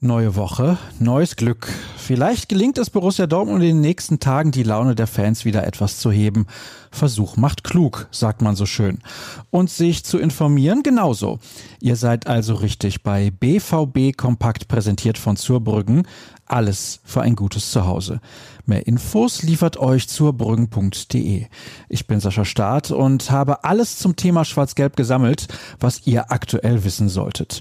Neue Woche, neues Glück. Vielleicht gelingt es Borussia Dortmund in den nächsten Tagen, die Laune der Fans wieder etwas zu heben. Versuch macht klug, sagt man so schön. Und sich zu informieren genauso. Ihr seid also richtig bei BVB Kompakt präsentiert von Zurbrüggen. Alles für ein gutes Zuhause. Mehr Infos liefert euch zurbrüggen.de. Ich bin Sascha Staat und habe alles zum Thema Schwarz-Gelb gesammelt, was ihr aktuell wissen solltet.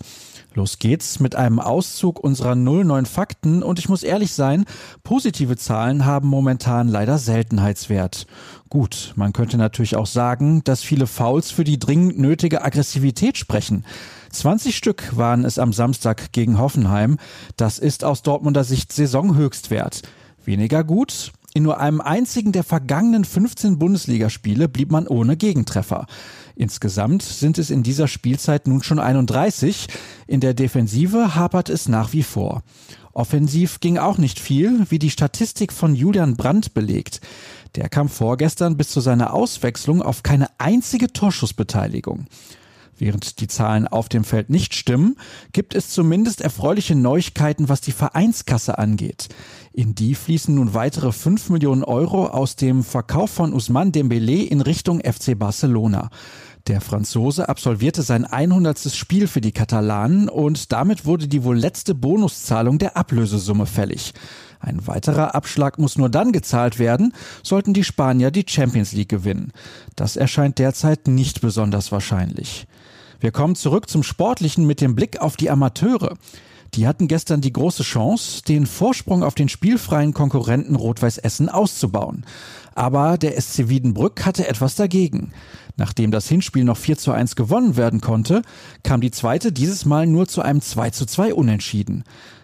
Los geht's mit einem Auszug unserer 09 Fakten und ich muss ehrlich sein, positive Zahlen haben momentan leider Seltenheitswert. Gut, man könnte natürlich auch sagen, dass viele Fouls für die dringend nötige Aggressivität sprechen. 20 Stück waren es am Samstag gegen Hoffenheim. Das ist aus Dortmunder Sicht Saisonhöchstwert. Weniger gut, in nur einem einzigen der vergangenen 15 Bundesligaspiele blieb man ohne Gegentreffer. Insgesamt sind es in dieser Spielzeit nun schon 31. In der Defensive hapert es nach wie vor. Offensiv ging auch nicht viel, wie die Statistik von Julian Brandt belegt. Der kam vorgestern bis zu seiner Auswechslung auf keine einzige Torschussbeteiligung. Während die Zahlen auf dem Feld nicht stimmen, gibt es zumindest erfreuliche Neuigkeiten, was die Vereinskasse angeht. In die fließen nun weitere 5 Millionen Euro aus dem Verkauf von Usman Dembele in Richtung FC Barcelona. Der Franzose absolvierte sein 100. Spiel für die Katalanen und damit wurde die wohl letzte Bonuszahlung der Ablösesumme fällig. Ein weiterer Abschlag muss nur dann gezahlt werden, sollten die Spanier die Champions League gewinnen. Das erscheint derzeit nicht besonders wahrscheinlich. Wir kommen zurück zum Sportlichen mit dem Blick auf die Amateure. Die hatten gestern die große Chance, den Vorsprung auf den spielfreien Konkurrenten Rot-Weiß Essen auszubauen. Aber der SC Wiedenbrück hatte etwas dagegen. Nachdem das Hinspiel noch 4 zu 1 gewonnen werden konnte, kam die zweite dieses Mal nur zu einem 2 zu 2 Unentschieden.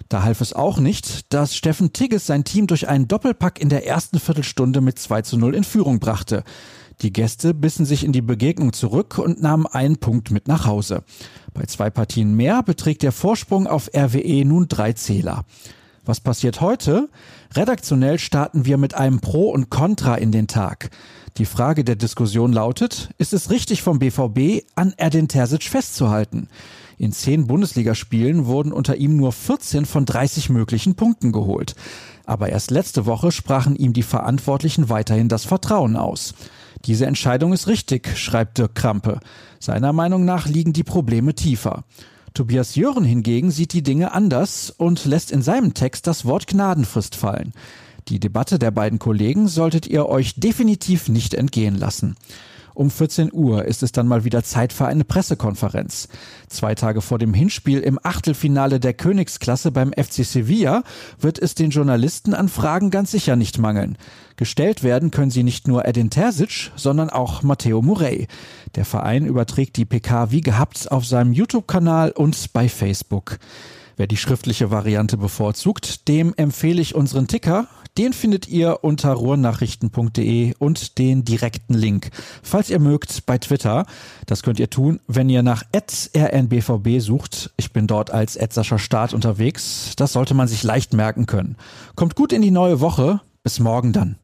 Da half es auch nicht, dass Steffen Tigges sein Team durch einen Doppelpack in der ersten Viertelstunde mit 2 zu 0 in Führung brachte. Die Gäste bissen sich in die Begegnung zurück und nahmen einen Punkt mit nach Hause. Bei zwei Partien mehr beträgt der Vorsprung auf RWE nun drei Zähler. Was passiert heute? Redaktionell starten wir mit einem Pro und Contra in den Tag. Die Frage der Diskussion lautet, ist es richtig vom BVB, an Erdin Terzic festzuhalten? In zehn Bundesligaspielen wurden unter ihm nur 14 von 30 möglichen Punkten geholt. Aber erst letzte Woche sprachen ihm die Verantwortlichen weiterhin das Vertrauen aus. Diese Entscheidung ist richtig, schreibt Dirk Krampe. Seiner Meinung nach liegen die Probleme tiefer. Tobias Jören hingegen sieht die Dinge anders und lässt in seinem Text das Wort Gnadenfrist fallen. Die Debatte der beiden Kollegen solltet ihr euch definitiv nicht entgehen lassen. Um 14 Uhr ist es dann mal wieder Zeit für eine Pressekonferenz. Zwei Tage vor dem Hinspiel im Achtelfinale der Königsklasse beim FC Sevilla wird es den Journalisten an Fragen ganz sicher nicht mangeln. Gestellt werden können sie nicht nur Edin Terzic, sondern auch Matteo Murray. Der Verein überträgt die PK wie gehabt auf seinem YouTube-Kanal und bei Facebook. Wer die schriftliche Variante bevorzugt, dem empfehle ich unseren Ticker. Den findet ihr unter ruhrnachrichten.de und den direkten Link. Falls ihr mögt, bei Twitter. Das könnt ihr tun, wenn ihr nach rnbvb sucht. Ich bin dort als Edsascher Start unterwegs. Das sollte man sich leicht merken können. Kommt gut in die neue Woche. Bis morgen dann.